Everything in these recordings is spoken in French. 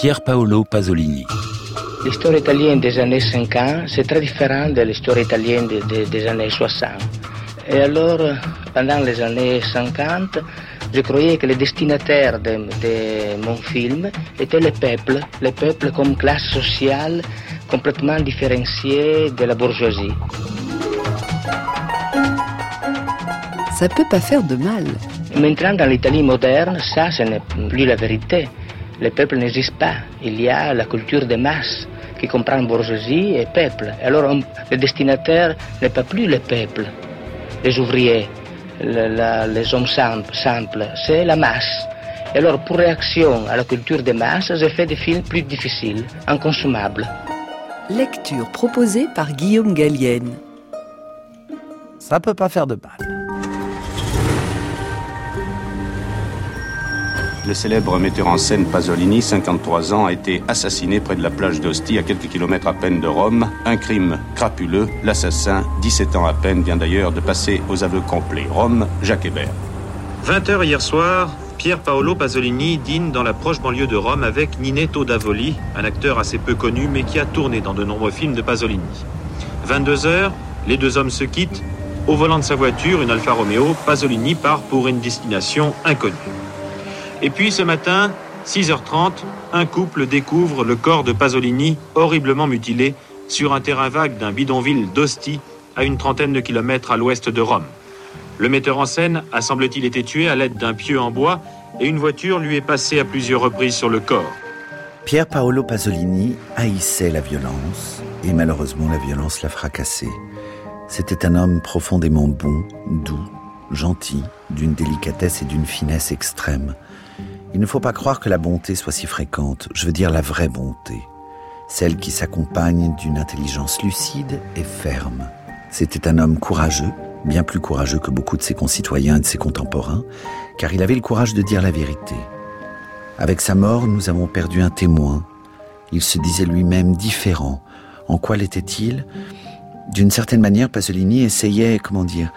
Pier Paolo Pasolini. L'histoire italienne des années 50, c'est très différent de l'histoire italienne des années 60. Et alors, pendant les années 50, je croyais que les destinataires de, de, mon film étaient les peuples, les peuples comme classe sociale complètement différenciée de la bourgeoisie. Ça peut pas faire de mal. Maintenant, dans l'Italie moderne, ça, ce n'est plus la vérité. Les peuples n'existent pas. Il y a la culture des masses qui comprend bourgeoisie et peuple. Alors, on, le destinataire n'est pas plus le peuple, les ouvriers, le, la, les hommes simples, simples c'est la masse. Et alors, pour réaction à la culture des masses, j'ai fait des films plus difficiles, inconsommables. Lecture proposée par Guillaume Gallienne. Ça peut pas faire de mal. Le célèbre metteur en scène Pasolini, 53 ans, a été assassiné près de la plage d'Ostie, à quelques kilomètres à peine de Rome. Un crime crapuleux. L'assassin, 17 ans à peine, vient d'ailleurs de passer aux aveux complets. Rome, Jacques Hébert. 20h hier soir, Pier Paolo Pasolini dîne dans la proche banlieue de Rome avec Ninetto Davoli, un acteur assez peu connu mais qui a tourné dans de nombreux films de Pasolini. 22h, les deux hommes se quittent. Au volant de sa voiture, une Alfa Romeo, Pasolini part pour une destination inconnue. Et puis ce matin, 6h30, un couple découvre le corps de Pasolini horriblement mutilé sur un terrain vague d'un bidonville d'Ostie à une trentaine de kilomètres à l'ouest de Rome. Le metteur en scène a semble-t-il été tué à l'aide d'un pieu en bois et une voiture lui est passée à plusieurs reprises sur le corps. Pier Paolo Pasolini haïssait la violence et malheureusement la violence l'a fracassé. C'était un homme profondément bon, doux, gentil, d'une délicatesse et d'une finesse extrême. Il ne faut pas croire que la bonté soit si fréquente, je veux dire la vraie bonté, celle qui s'accompagne d'une intelligence lucide et ferme. C'était un homme courageux, bien plus courageux que beaucoup de ses concitoyens et de ses contemporains, car il avait le courage de dire la vérité. Avec sa mort, nous avons perdu un témoin. Il se disait lui-même différent. En quoi l'était-il? D'une certaine manière, Pasolini essayait, comment dire,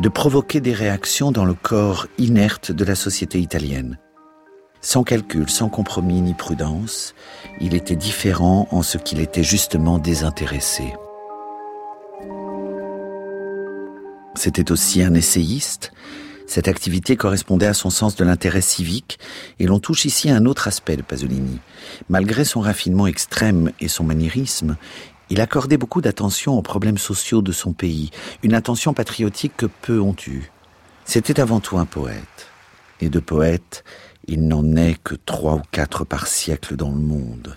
de provoquer des réactions dans le corps inerte de la société italienne. Sans calcul, sans compromis ni prudence, il était différent en ce qu'il était justement désintéressé. C'était aussi un essayiste. Cette activité correspondait à son sens de l'intérêt civique et l'on touche ici à un autre aspect de Pasolini. Malgré son raffinement extrême et son maniérisme, il accordait beaucoup d'attention aux problèmes sociaux de son pays, une attention patriotique que peu ont eue. C'était avant tout un poète. Et de poète, il n'en est que trois ou quatre par siècle dans le monde.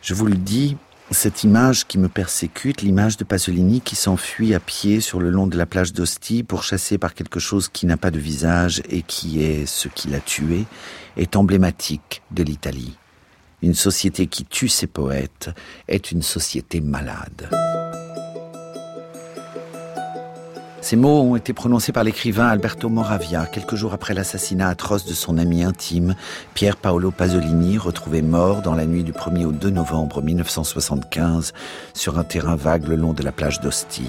Je vous le dis, cette image qui me persécute, l'image de Pasolini qui s'enfuit à pied sur le long de la plage d'Ostie pour chasser par quelque chose qui n'a pas de visage et qui est ce qui l'a tué, est emblématique de l'Italie. Une société qui tue ses poètes est une société malade. Ces mots ont été prononcés par l'écrivain Alberto Moravia quelques jours après l'assassinat atroce de son ami intime, Pier Paolo Pasolini, retrouvé mort dans la nuit du 1er au 2 novembre 1975 sur un terrain vague le long de la plage d'Ostie.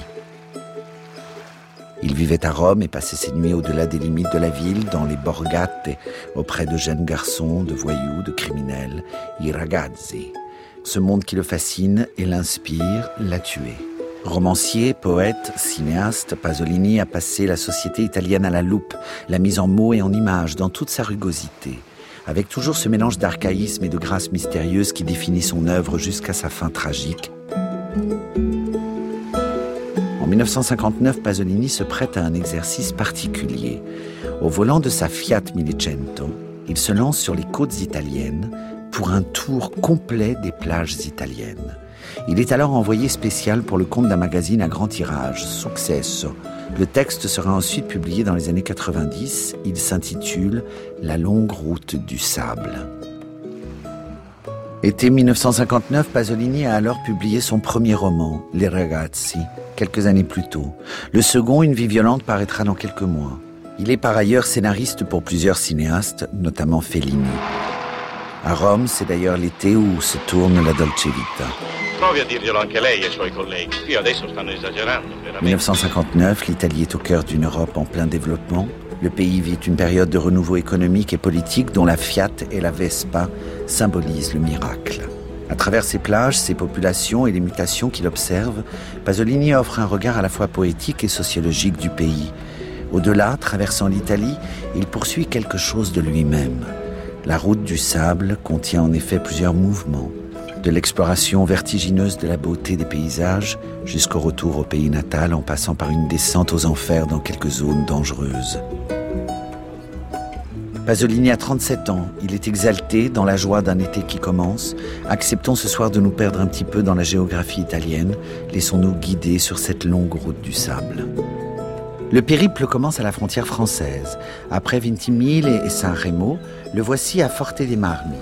Il vivait à Rome et passait ses nuits au-delà des limites de la ville, dans les borgate, auprès de jeunes garçons, de voyous, de criminels, i ragazzi. Ce monde qui le fascine et l'inspire l'a tué. Romancier, poète, cinéaste, Pasolini a passé la société italienne à la loupe, la mise en mots et en images dans toute sa rugosité, avec toujours ce mélange d'archaïsme et de grâce mystérieuse qui définit son œuvre jusqu'à sa fin tragique. En 1959, Pasolini se prête à un exercice particulier. Au volant de sa Fiat Millicento, il se lance sur les côtes italiennes pour un tour complet des plages italiennes. Il est alors envoyé spécial pour le compte d'un magazine à grand tirage, Successo. Le texte sera ensuite publié dans les années 90. Il s'intitule La longue route du sable. Été 1959, Pasolini a alors publié son premier roman, Les Ragazzi, quelques années plus tôt. Le second, Une vie violente, paraîtra dans quelques mois. Il est par ailleurs scénariste pour plusieurs cinéastes, notamment Fellini. À Rome, c'est d'ailleurs l'été où se tourne la Dolce Vita. Provi a dirglielo anche lei ai suoi colleghi. Qui adesso stanno esagerando, veramente. 1959, l'Italie est au cœur d'une Europe en plein développement. Le pays vit une période de renouveau économique et politique dont la Fiat et la Vespa symbolisent le miracle. À travers ses plages, ses populations et les mutations qu'il observe, Pasolini offre un regard à la fois poétique et sociologique du pays. Au-delà, traversant l'Italie, il poursuit quelque chose de lui-même. La route du sable contient en effet plusieurs mouvements, de l'exploration vertigineuse de la beauté des paysages jusqu'au retour au pays natal en passant par une descente aux enfers dans quelques zones dangereuses. Pasolini a 37 ans, il est exalté dans la joie d'un été qui commence. Acceptons ce soir de nous perdre un petit peu dans la géographie italienne, laissons-nous guider sur cette longue route du sable. Le périple commence à la frontière française. Après Vintimille et Saint-Rémy, le voici à Forte dei Marmi.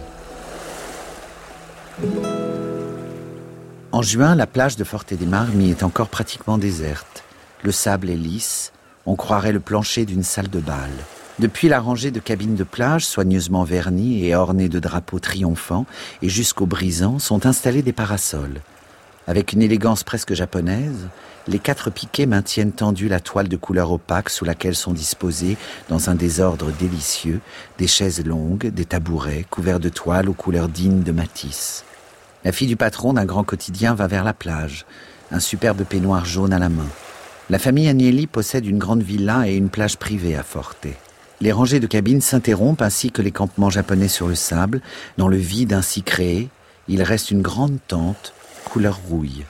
En juin, la plage de Forte dei Marmi est encore pratiquement déserte. Le sable est lisse, on croirait le plancher d'une salle de bal. Depuis la rangée de cabines de plage, soigneusement vernies et ornées de drapeaux triomphants, et jusqu'aux brisants, sont installés des parasols. Avec une élégance presque japonaise, les quatre piquets maintiennent tendue la toile de couleur opaque sous laquelle sont disposés, dans un désordre délicieux, des chaises longues, des tabourets couverts de toiles aux couleurs dignes de Matisse. La fille du patron d'un grand quotidien va vers la plage, un superbe peignoir jaune à la main. La famille Agnelli possède une grande villa et une plage privée à Forte. Les rangées de cabines s'interrompent ainsi que les campements japonais sur le sable. Dans le vide ainsi créé, il reste une grande tente, couleur rouille.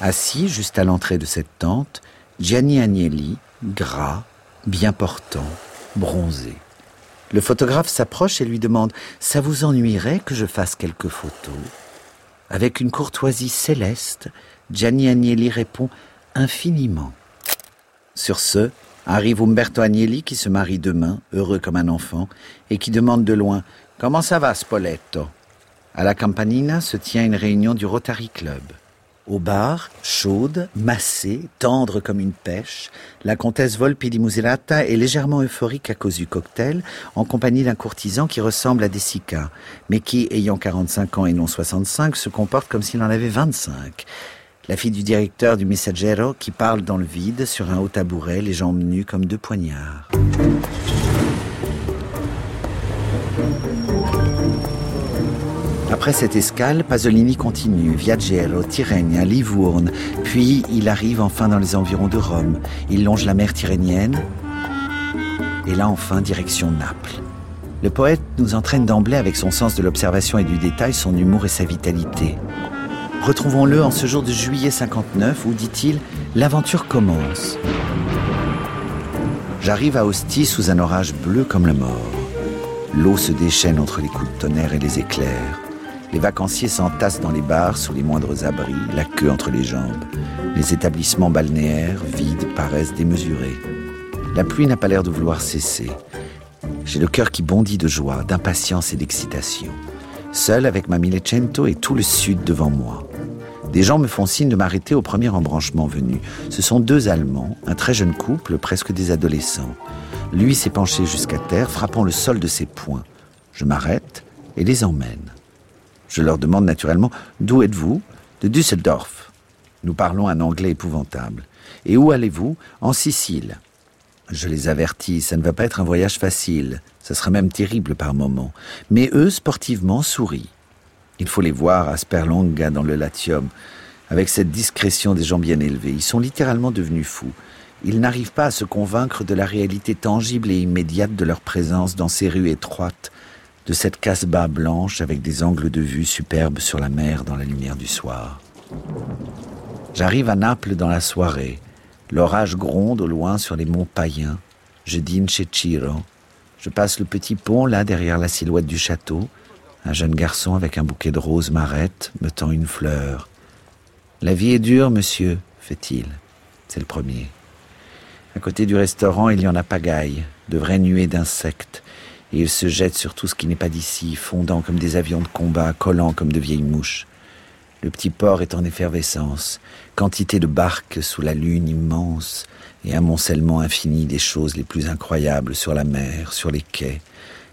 Assis juste à l'entrée de cette tente, Gianni Agnelli, gras, bien portant, bronzé. Le photographe s'approche et lui demande ⁇ Ça vous ennuierait que je fasse quelques photos ?⁇ Avec une courtoisie céleste, Gianni Agnelli répond ⁇ Infiniment ⁇ Sur ce, Arrive Umberto Agnelli qui se marie demain, heureux comme un enfant, et qui demande de loin Comment ça va, Spoletto? À la Campanina se tient une réunion du Rotary Club. Au bar, chaude, massée, tendre comme une pêche, la comtesse Volpi di Muserata est légèrement euphorique à cause du cocktail, en compagnie d'un courtisan qui ressemble à Dessica, mais qui, ayant 45 ans et non 65, se comporte comme s'il en avait 25 la fille du directeur du Messaggero qui parle dans le vide sur un haut tabouret, les jambes nues comme deux poignards. Après cette escale, Pasolini continue, Viaggero, Tirrenia, Livourne, puis il arrive enfin dans les environs de Rome. Il longe la mer Tyrrhénienne, et là enfin direction Naples. Le poète nous entraîne d'emblée avec son sens de l'observation et du détail, son humour et sa vitalité. Retrouvons-le en ce jour de juillet 59 où, dit-il, l'aventure commence. J'arrive à Ostie sous un orage bleu comme la mort. L'eau se déchaîne entre les coups de tonnerre et les éclairs. Les vacanciers s'entassent dans les bars sous les moindres abris, la queue entre les jambes. Les établissements balnéaires, vides, paraissent démesurés. La pluie n'a pas l'air de vouloir cesser. J'ai le cœur qui bondit de joie, d'impatience et d'excitation. Seul avec ma Millecento et tout le sud devant moi. Des gens me font signe de m'arrêter au premier embranchement venu. Ce sont deux Allemands, un très jeune couple, presque des adolescents. Lui s'est penché jusqu'à terre, frappant le sol de ses poings. Je m'arrête et les emmène. Je leur demande naturellement D'où êtes-vous De Düsseldorf. Nous parlons un anglais épouvantable. Et où allez-vous En Sicile. Je les avertis, ça ne va pas être un voyage facile. Ça sera même terrible par moments. Mais eux, sportivement, sourient. Il faut les voir à Sperlonga dans le Latium, avec cette discrétion des gens bien élevés. Ils sont littéralement devenus fous. Ils n'arrivent pas à se convaincre de la réalité tangible et immédiate de leur présence dans ces rues étroites, de cette casse-bas blanche avec des angles de vue superbes sur la mer dans la lumière du soir. J'arrive à Naples dans la soirée. L'orage gronde au loin sur les monts païens. Je dîne chez Ciro. Je passe le petit pont là derrière la silhouette du château. Un jeune garçon avec un bouquet de roses m'arrête, me tend une fleur. La vie est dure, monsieur, fait-il. C'est le premier. À côté du restaurant, il y en a pagaille, de vraies nuées d'insectes, et il se jette sur tout ce qui n'est pas d'ici, fondant comme des avions de combat, collant comme de vieilles mouches. Le petit port est en effervescence, quantité de barques sous la lune immense, et amoncellement infini des choses les plus incroyables sur la mer, sur les quais,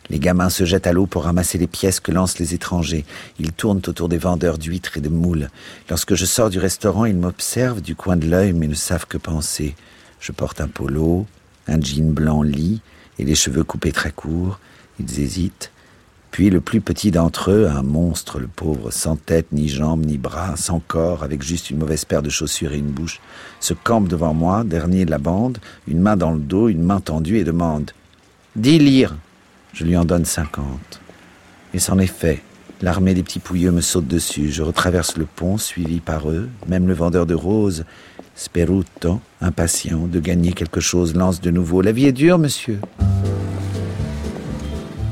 les gamins se jettent à l'eau pour ramasser les pièces que lancent les étrangers. Ils tournent autour des vendeurs d'huîtres et de moules. Lorsque je sors du restaurant, ils m'observent du coin de l'œil mais ne savent que penser. Je porte un polo, un jean blanc lit et les cheveux coupés très courts. Ils hésitent. Puis le plus petit d'entre eux, un monstre, le pauvre, sans tête, ni jambes, ni bras, sans corps, avec juste une mauvaise paire de chaussures et une bouche, se campe devant moi, dernier de la bande, une main dans le dos, une main tendue, et demande Dix lire Je lui en donne cinquante. Et c'en est fait. L'armée des petits pouilleux me saute dessus. Je retraverse le pont, suivi par eux. Même le vendeur de roses, Sperutto, impatient de gagner quelque chose, lance de nouveau La vie est dure, monsieur.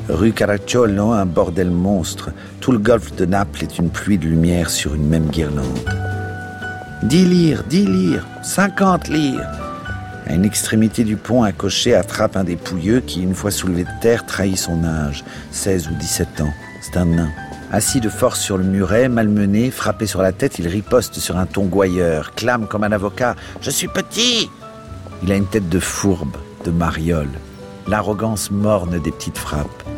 Rue Caracciolo, un bordel monstre. Tout le golfe de Naples est une pluie de lumière sur une même guirlande. Dix lires, dix lires, cinquante lires. À une extrémité du pont, un cocher attrape un des pouilleux qui, une fois soulevé de terre, trahit son âge, 16 ou 17 ans. C'est un nain. Assis de force sur le muret, malmené, frappé sur la tête, il riposte sur un ton gouailleur, clame comme un avocat Je suis petit Il a une tête de fourbe, de mariole, l'arrogance morne des petites frappes.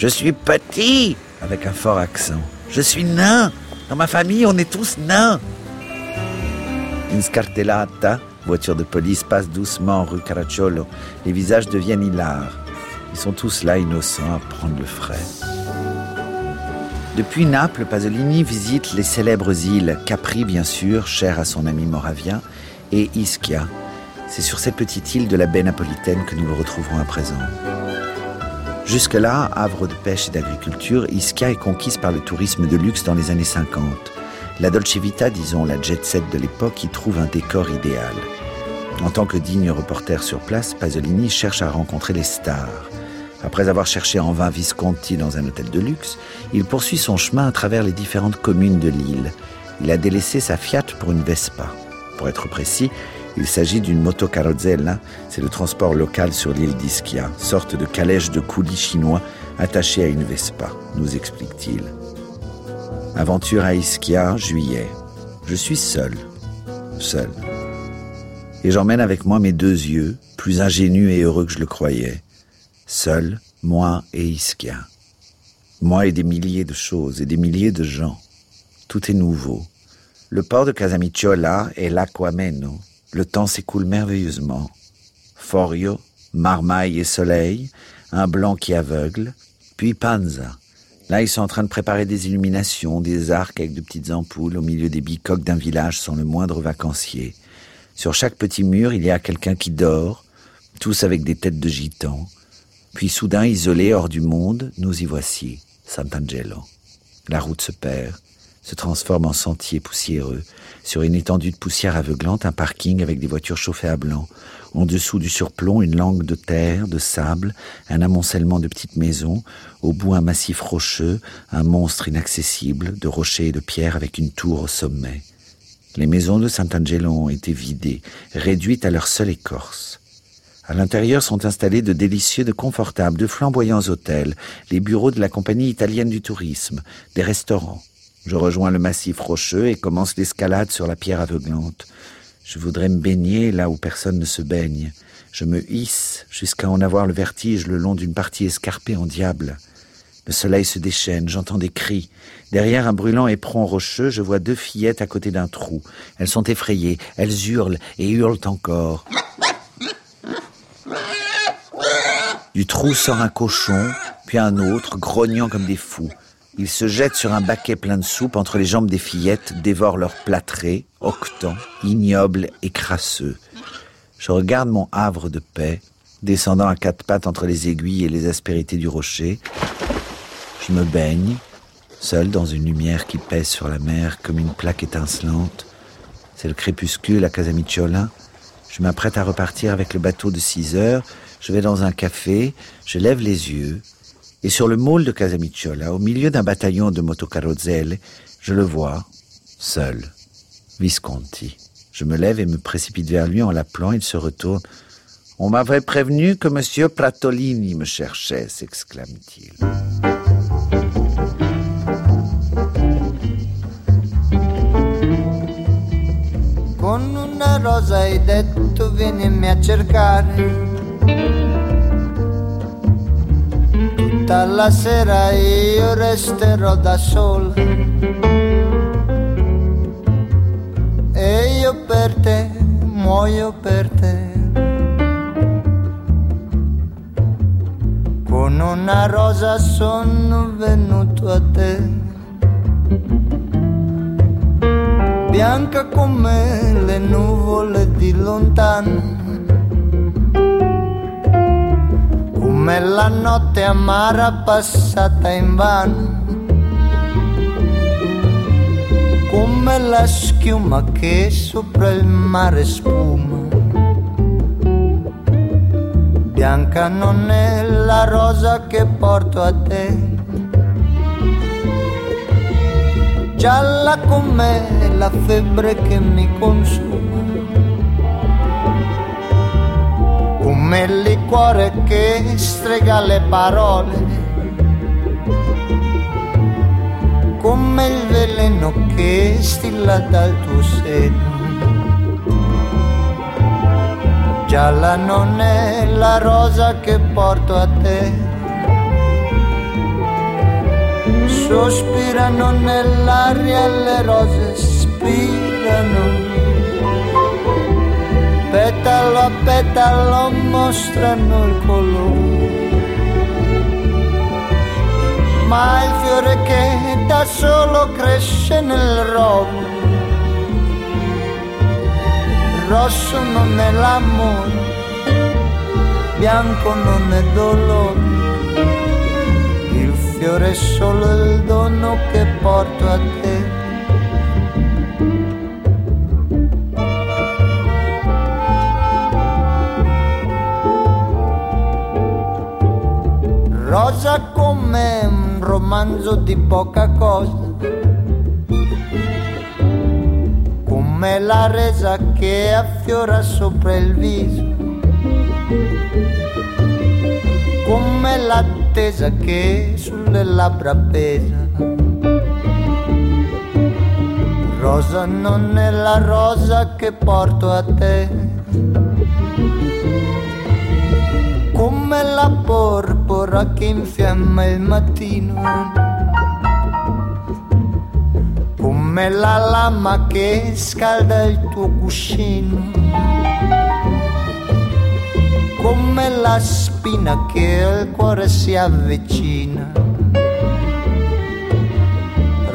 Je suis petit avec un fort accent. Je suis nain Dans ma famille, on est tous nains Une scartellata, voiture de police, passe doucement rue Caracciolo. Les visages deviennent hilars. Ils sont tous là innocents à prendre le frais. Depuis Naples, Pasolini visite les célèbres îles Capri, bien sûr, chère à son ami moravien, et Ischia. C'est sur cette petite île de la baie napolitaine que nous le retrouverons à présent. Jusque-là, havre de pêche et d'agriculture, Ischia est conquise par le tourisme de luxe dans les années 50. La Dolce Vita, disons la jet set de l'époque, y trouve un décor idéal. En tant que digne reporter sur place, Pasolini cherche à rencontrer les stars. Après avoir cherché en vain Visconti dans un hôtel de luxe, il poursuit son chemin à travers les différentes communes de l'île. Il a délaissé sa Fiat pour une Vespa. Pour être précis, il s'agit d'une moto carrozzella, c'est le transport local sur l'île d'Ischia, sorte de calèche de coulis chinois attaché à une Vespa, nous explique-t-il. Aventure à Ischia, juillet. Je suis seul. Seul. Et j'emmène avec moi mes deux yeux, plus ingénus et heureux que je le croyais. Seul, moi et Ischia. Moi et des milliers de choses et des milliers de gens. Tout est nouveau. Le port de Casamicciola est l'aquameno. Le temps s'écoule merveilleusement. Forio, marmaille et soleil, un blanc qui aveugle, puis Panza. Là, ils sont en train de préparer des illuminations, des arcs avec de petites ampoules au milieu des bicoques d'un village sans le moindre vacancier. Sur chaque petit mur, il y a quelqu'un qui dort, tous avec des têtes de gitans. Puis soudain, isolé hors du monde, nous y voici, Sant'Angelo. La route se perd, se transforme en sentier poussiéreux. Sur une étendue de poussière aveuglante, un parking avec des voitures chauffées à blanc. En dessous du surplomb, une langue de terre, de sable, un amoncellement de petites maisons. Au bout, un massif rocheux, un monstre inaccessible, de rochers et de pierres avec une tour au sommet. Les maisons de Sant'Angelo ont été vidées, réduites à leur seule écorce. À l'intérieur sont installés de délicieux, de confortables, de flamboyants hôtels, les bureaux de la compagnie italienne du tourisme, des restaurants. Je rejoins le massif rocheux et commence l'escalade sur la pierre aveuglante. Je voudrais me baigner là où personne ne se baigne. Je me hisse jusqu'à en avoir le vertige le long d'une partie escarpée en diable. Le soleil se déchaîne, j'entends des cris. Derrière un brûlant éperon rocheux, je vois deux fillettes à côté d'un trou. Elles sont effrayées, elles hurlent et hurlent encore. Du trou sort un cochon, puis un autre, grognant comme des fous. Ils se jettent sur un baquet plein de soupe entre les jambes des fillettes, dévorent leur plâtré, octant, ignoble et crasseux. Je regarde mon havre de paix, descendant à quatre pattes entre les aiguilles et les aspérités du rocher. Je me baigne, seul dans une lumière qui pèse sur la mer comme une plaque étincelante. C'est le crépuscule à Casamicciola. Je m'apprête à repartir avec le bateau de six heures. Je vais dans un café, je lève les yeux, et sur le môle de Casamicciola, au milieu d'un bataillon de motocarrozzelle, je le vois, seul, Visconti. Je me lève et me précipite vers lui en l'appelant, il se retourne. On m'avait prévenu que monsieur Pratolini me cherchait, s'exclame-t-il. tutta la sera io resterò da sola. E io per te, muoio per te. Con una rosa sono venuto a te. Bianca come le nuvole di lontano Come la notte amara passata in vano. Come la schiuma che sopra il mare spuma bianca non è la rosa che porto a te. Gialla com'è la febbre che mi consuma. Come il liquore che strega le parole. Come il veleno che stilla dal tuo seno gialla non è la rosa che porto a te. Sospirano nell'aria le rose, spirano. Petalo a petalo mostrano il colore. Ma il fiore che da solo cresce nel rovo rosso non è l'amore, bianco non è dolore, il fiore è solo il dono che porto a te. Rosa come un romanzo di poca cosa. Come la resa che affiora sopra il viso, come l'attesa che sulle labbra pesa. Rosa non è la rosa che porto a te, come la porpora che infiamma il mattino come la lama che scalda il tuo cuscino, come la spina che al cuore si avvicina.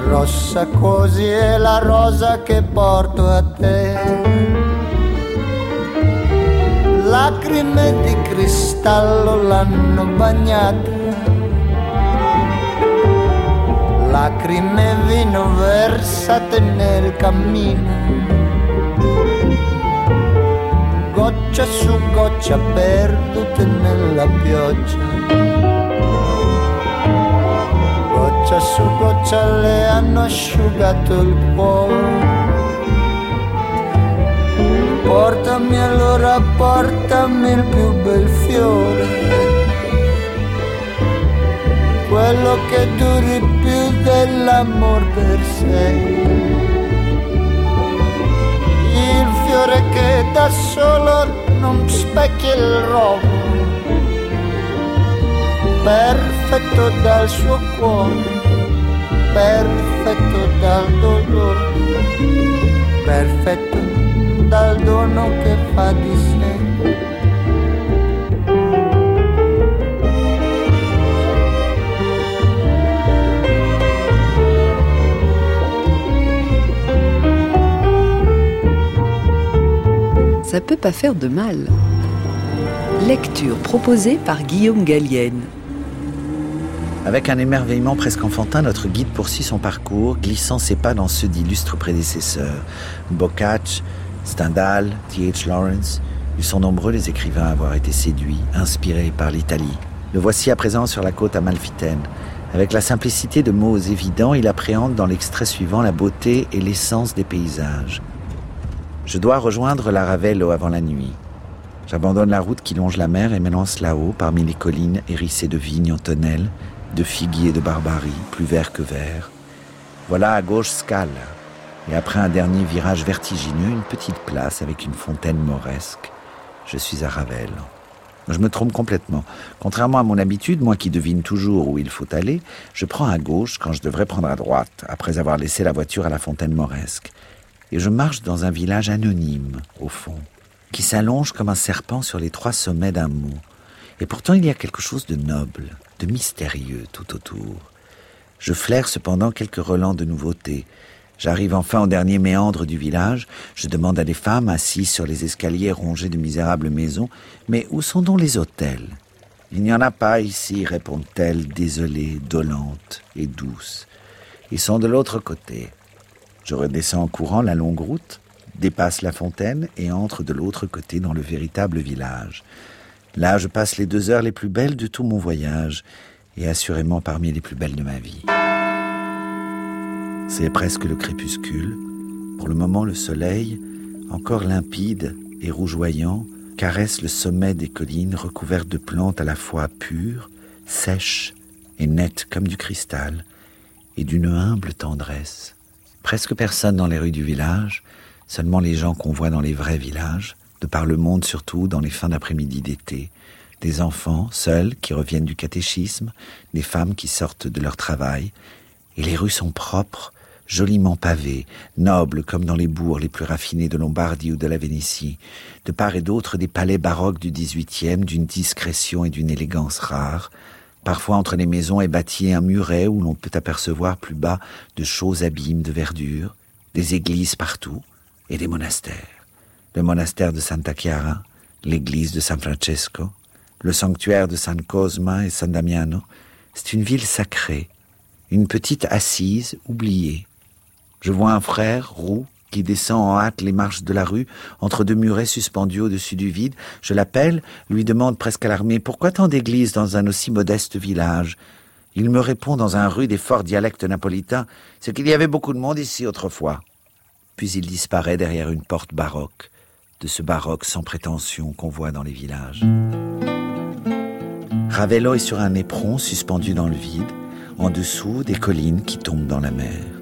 Rossa così è la rosa che porto a te. Lacrime di cristallo l'hanno bagnata lacrime vino versate nel cammino. Goccia su goccia perdute nella pioggia. Goccia su goccia le hanno asciugato il cuore. Portami allora, portami il più bel fiore. Quello che duri più dell'amor per sé. Il fiore che da solo non specchia il rovo, perfetto dal suo cuore, perfetto dal dolore, perfetto dal dono che fa di sé. ça peut pas faire de mal. Lecture proposée par Guillaume Gallienne. Avec un émerveillement presque enfantin, notre guide poursuit son parcours, glissant ses pas dans ceux d'illustres prédécesseurs. Boccace, Stendhal, T.H. Lawrence, ils sont nombreux les écrivains à avoir été séduits, inspirés par l'Italie. Le voici à présent sur la côte amalfitaine. Avec la simplicité de mots évidents, il appréhende dans l'extrait suivant la beauté et l'essence des paysages. Je dois rejoindre la Ravello avant la nuit. J'abandonne la route qui longe la mer et m'élance là-haut, parmi les collines hérissées de vignes en tonnelles, de figuiers de barbarie, plus verts que verts. Voilà à gauche Scala, et après un dernier virage vertigineux, une petite place avec une fontaine mauresque. Je suis à Ravel. Je me trompe complètement. Contrairement à mon habitude, moi qui devine toujours où il faut aller, je prends à gauche quand je devrais prendre à droite, après avoir laissé la voiture à la fontaine mauresque et je marche dans un village anonyme, au fond, qui s'allonge comme un serpent sur les trois sommets d'un mont. Et pourtant il y a quelque chose de noble, de mystérieux tout autour. Je flaire cependant quelques relents de nouveautés. J'arrive enfin au dernier méandre du village. Je demande à des femmes assises sur les escaliers rongés de misérables maisons, mais où sont donc les hôtels? Il n'y en a pas ici, répondent-elles, désolées, dolentes et douces. Ils sont de l'autre côté. Je redescends en courant la longue route, dépasse la fontaine et entre de l'autre côté dans le véritable village. Là, je passe les deux heures les plus belles de tout mon voyage, et assurément parmi les plus belles de ma vie. C'est presque le crépuscule. Pour le moment, le soleil, encore limpide et rougeoyant, caresse le sommet des collines recouvertes de plantes à la fois pures, sèches et nettes comme du cristal, et d'une humble tendresse. Presque personne dans les rues du village, seulement les gens qu'on voit dans les vrais villages, de par le monde surtout dans les fins d'après-midi d'été, des enfants seuls qui reviennent du catéchisme, des femmes qui sortent de leur travail, et les rues sont propres, joliment pavées, nobles comme dans les bourgs les plus raffinés de Lombardie ou de la Vénétie, de part et d'autre des palais baroques du XVIIIe d'une discrétion et d'une élégance rares. Parfois entre les maisons est bâti un muret où l'on peut apercevoir plus bas de chauds abîmes de verdure, des églises partout et des monastères. Le monastère de Santa Chiara, l'église de San Francesco, le sanctuaire de San Cosma et San Damiano, c'est une ville sacrée, une petite assise oubliée. Je vois un frère roux qui descend en hâte les marches de la rue, entre deux murets suspendus au-dessus du vide. Je l'appelle, lui demande presque alarmé Pourquoi tant d'églises dans un aussi modeste village? Il me répond dans un rude et fort dialecte napolitain C'est qu'il y avait beaucoup de monde ici autrefois. Puis il disparaît derrière une porte baroque, de ce baroque sans prétention qu'on voit dans les villages. Ravello est sur un éperon suspendu dans le vide, en dessous des collines qui tombent dans la mer.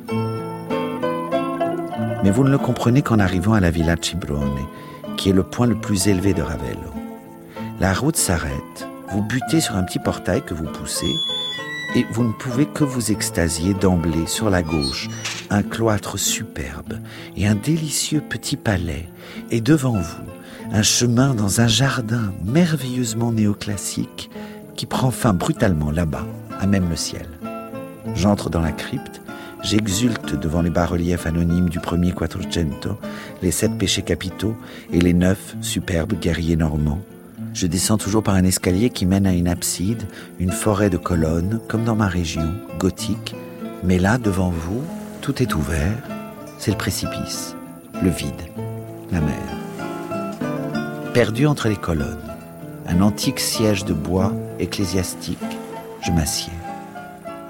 Mais vous ne le comprenez qu'en arrivant à la villa Cibrone, qui est le point le plus élevé de Ravello. La route s'arrête, vous butez sur un petit portail que vous poussez, et vous ne pouvez que vous extasier d'emblée sur la gauche, un cloître superbe et un délicieux petit palais, et devant vous, un chemin dans un jardin merveilleusement néoclassique qui prend fin brutalement là-bas, à même le ciel. J'entre dans la crypte, j'exulte devant les bas-reliefs anonymes du premier Quattrocento, les sept péchés capitaux et les neuf superbes guerriers normands. Je descends toujours par un escalier qui mène à une abside, une forêt de colonnes, comme dans ma région, gothique. Mais là, devant vous, tout est ouvert, c'est le précipice, le vide, la mer. Perdu entre les colonnes, un antique siège de bois ecclésiastique, je m'assieds.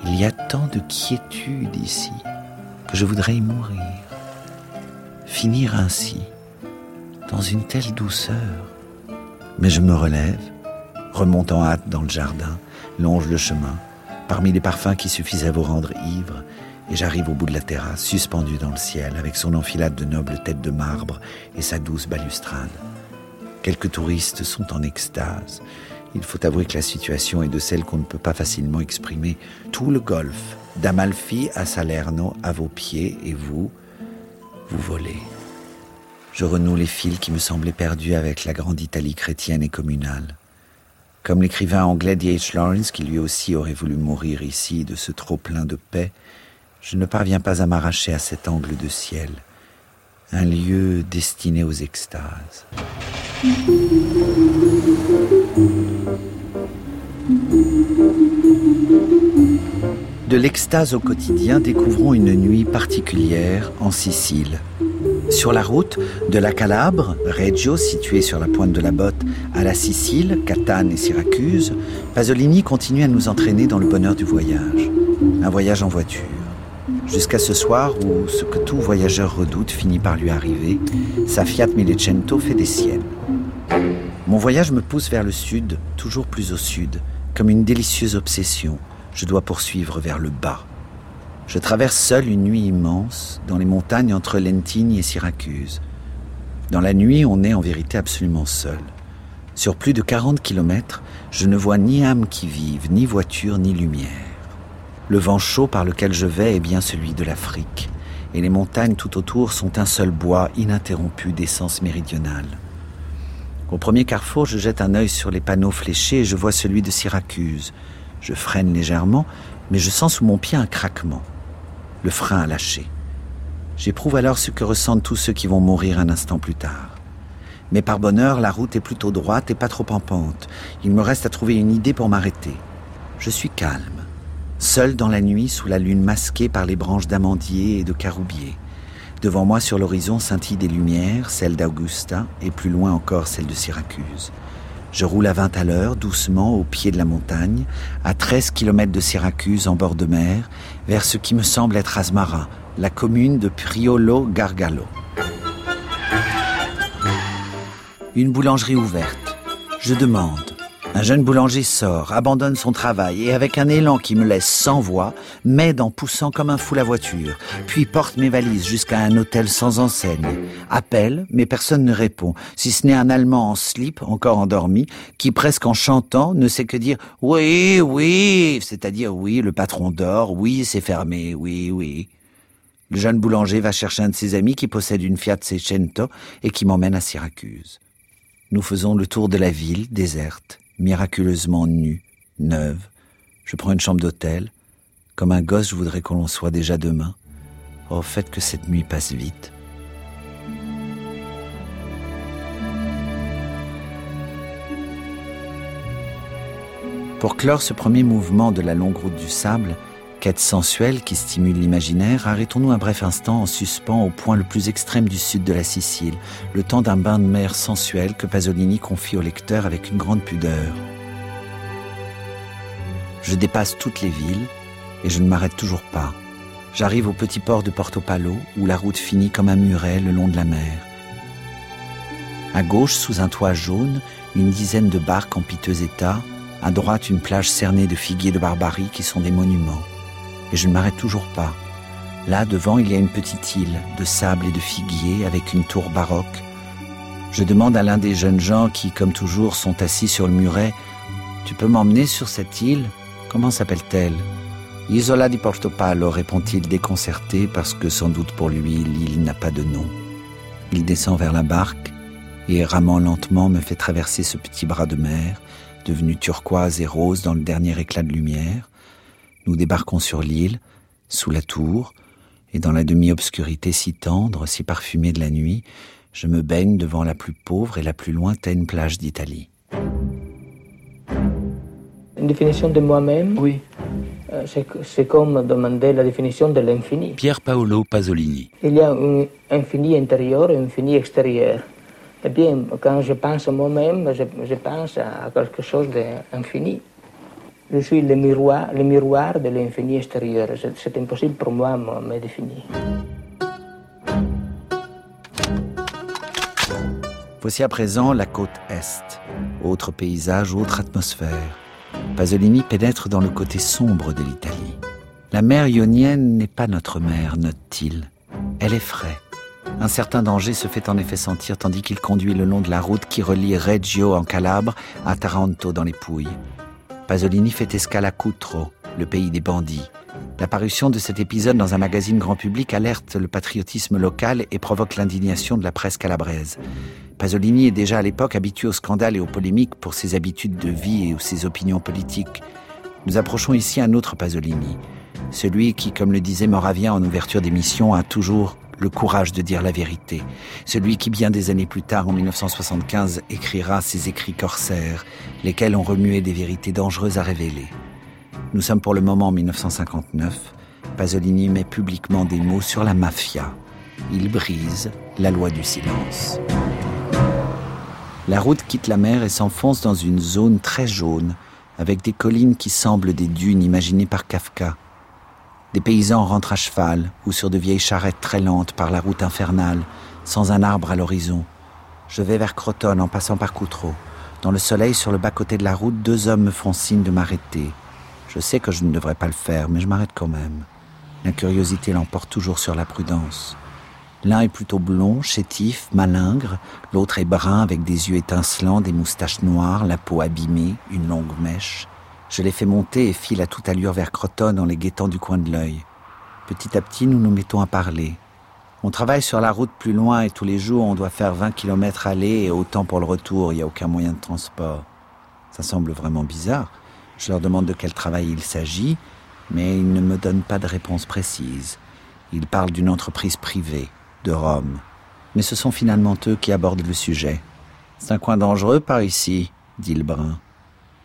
Il y a tant de quiétude ici que je voudrais y mourir. Finir ainsi, dans une telle douceur. Mais je me relève, remonte en hâte dans le jardin, longe le chemin, parmi les parfums qui suffisent à vous rendre ivre, et j'arrive au bout de la terrasse, suspendue dans le ciel, avec son enfilade de nobles têtes de marbre et sa douce balustrade. Quelques touristes sont en extase. Il faut avouer que la situation est de celle qu'on ne peut pas facilement exprimer. Tout le golfe, d'Amalfi à Salerno, à vos pieds, et vous, vous volez. Je renoue les fils qui me semblaient perdus avec la grande Italie chrétienne et communale. Comme l'écrivain anglais D.H. Lawrence, qui lui aussi aurait voulu mourir ici de ce trop plein de paix, je ne parviens pas à m'arracher à cet angle de ciel, un lieu destiné aux extases. De l'extase au quotidien, découvrons une nuit particulière en Sicile. Sur la route de la Calabre, Reggio, située sur la pointe de la botte, à la Sicile, Catane et Syracuse, Pasolini continue à nous entraîner dans le bonheur du voyage. Un voyage en voiture. Jusqu'à ce soir où ce que tout voyageur redoute finit par lui arriver, sa Fiat Millecento fait des siennes. Mon voyage me pousse vers le sud, toujours plus au sud, comme une délicieuse obsession. Je dois poursuivre vers le bas. Je traverse seul une nuit immense dans les montagnes entre Lentigne et Syracuse. Dans la nuit, on est en vérité absolument seul. Sur plus de 40 kilomètres, je ne vois ni âme qui vive, ni voiture, ni lumière. Le vent chaud par lequel je vais est bien celui de l'Afrique, et les montagnes tout autour sont un seul bois ininterrompu d'essence méridionale. Au premier carrefour, je jette un œil sur les panneaux fléchés et je vois celui de Syracuse. Je freine légèrement, mais je sens sous mon pied un craquement. Le frein a lâché. J'éprouve alors ce que ressentent tous ceux qui vont mourir un instant plus tard. Mais par bonheur, la route est plutôt droite et pas trop en pente. Il me reste à trouver une idée pour m'arrêter. Je suis calme, seul dans la nuit sous la lune masquée par les branches d'amandier et de caroubier. Devant moi sur l'horizon scintillent des lumières, celle d'Augusta et plus loin encore celle de Syracuse. Je roule à 20 à l'heure, doucement, au pied de la montagne, à 13 km de Syracuse en bord de mer, vers ce qui me semble être Asmara, la commune de Priolo Gargalo. Une boulangerie ouverte. Je demande. Un jeune boulanger sort, abandonne son travail et avec un élan qui me laisse sans voix, m'aide en poussant comme un fou la voiture, puis porte mes valises jusqu'à un hôtel sans enseigne. Appelle, mais personne ne répond, si ce n'est un Allemand en slip, encore endormi, qui presque en chantant ne sait que dire oui, oui, c'est-à-dire oui, le patron dort, oui, c'est fermé, oui, oui. Le jeune boulanger va chercher un de ses amis qui possède une Fiat Seicento et qui m'emmène à Syracuse. Nous faisons le tour de la ville, déserte, miraculeusement nue, neuve. Je prends une chambre d'hôtel. Comme un gosse, je voudrais qu'on l'on soit déjà demain. Oh, fait que cette nuit passe vite. Pour clore ce premier mouvement de la longue route du sable, quête sensuelle qui stimule l'imaginaire, arrêtons-nous un bref instant en suspens au point le plus extrême du sud de la Sicile, le temps d'un bain de mer sensuel que Pasolini confie au lecteur avec une grande pudeur. Je dépasse toutes les villes et je ne m'arrête toujours pas. J'arrive au petit port de Porto Palo où la route finit comme un muret le long de la mer. À gauche, sous un toit jaune, une dizaine de barques en piteux état, à droite une plage cernée de figuiers de Barbarie qui sont des monuments et je ne m'arrête toujours pas. Là, devant, il y a une petite île de sable et de figuier avec une tour baroque. Je demande à l'un des jeunes gens qui, comme toujours, sont assis sur le muret, Tu peux m'emmener sur cette île? Comment s'appelle-t-elle? Isola di Portopalo, répond-il déconcerté parce que sans doute pour lui l'île n'a pas de nom. Il descend vers la barque et, ramant lentement, me fait traverser ce petit bras de mer, devenu turquoise et rose dans le dernier éclat de lumière. Nous débarquons sur l'île, sous la tour, et dans la demi-obscurité si tendre, si parfumée de la nuit, je me baigne devant la plus pauvre et la plus lointaine plage d'Italie. Une définition de moi-même? Oui. euh, c'est comme demander la définition de l'infini. Pier Paolo Pasolini. Il y a un infini intérieur et un infini extérieur. Eh bien, quand je pense à moi-même, je, je pense à quelque chose d'infini. Je suis le miroir, le miroir de l'infini extérieur. C'est impossible pour moi de me définir. Voici à présent la côte Est. Autre paysage, autre atmosphère. Pasolini pénètre dans le côté sombre de l'Italie. La mer ionienne n'est pas notre mer, note-t-il. Elle est frais. Un certain danger se fait en effet sentir tandis qu'il conduit le long de la route qui relie Reggio en Calabre à Taranto dans les Pouilles. Pasolini fait escale à Cutro, le pays des bandits. L'apparition de cet épisode dans un magazine grand public alerte le patriotisme local et provoque l'indignation de la presse calabraise. Pasolini est déjà à l'époque habitué aux scandales et aux polémiques pour ses habitudes de vie et ses opinions politiques. Nous approchons ici un autre Pasolini, celui qui, comme le disait Moravien en ouverture d'émission, a toujours le courage de dire la vérité. Celui qui, bien des années plus tard, en 1975, écrira ses écrits corsaires, lesquels ont remué des vérités dangereuses à révéler. Nous sommes pour le moment en 1959. Pasolini met publiquement des mots sur la mafia. Il brise la loi du silence. La route quitte la mer et s'enfonce dans une zone très jaune, avec des collines qui semblent des dunes imaginées par Kafka. Des paysans rentrent à cheval ou sur de vieilles charrettes très lentes par la route infernale, sans un arbre à l'horizon. Je vais vers Crotone en passant par Coutreau. Dans le soleil, sur le bas-côté de la route, deux hommes me font signe de m'arrêter. Je sais que je ne devrais pas le faire, mais je m'arrête quand même. La curiosité l'emporte toujours sur la prudence. L'un est plutôt blond, chétif, malingre, l'autre est brun avec des yeux étincelants, des moustaches noires, la peau abîmée, une longue mèche. Je les fais monter et file à toute allure vers Crotone en les guettant du coin de l'œil. Petit à petit, nous nous mettons à parler. On travaille sur la route plus loin et tous les jours, on doit faire 20 km aller et autant pour le retour. Il n'y a aucun moyen de transport. Ça semble vraiment bizarre. Je leur demande de quel travail il s'agit, mais ils ne me donnent pas de réponse précise. Ils parlent d'une entreprise privée, de Rome. Mais ce sont finalement eux qui abordent le sujet. C'est un coin dangereux par ici, dit le brun.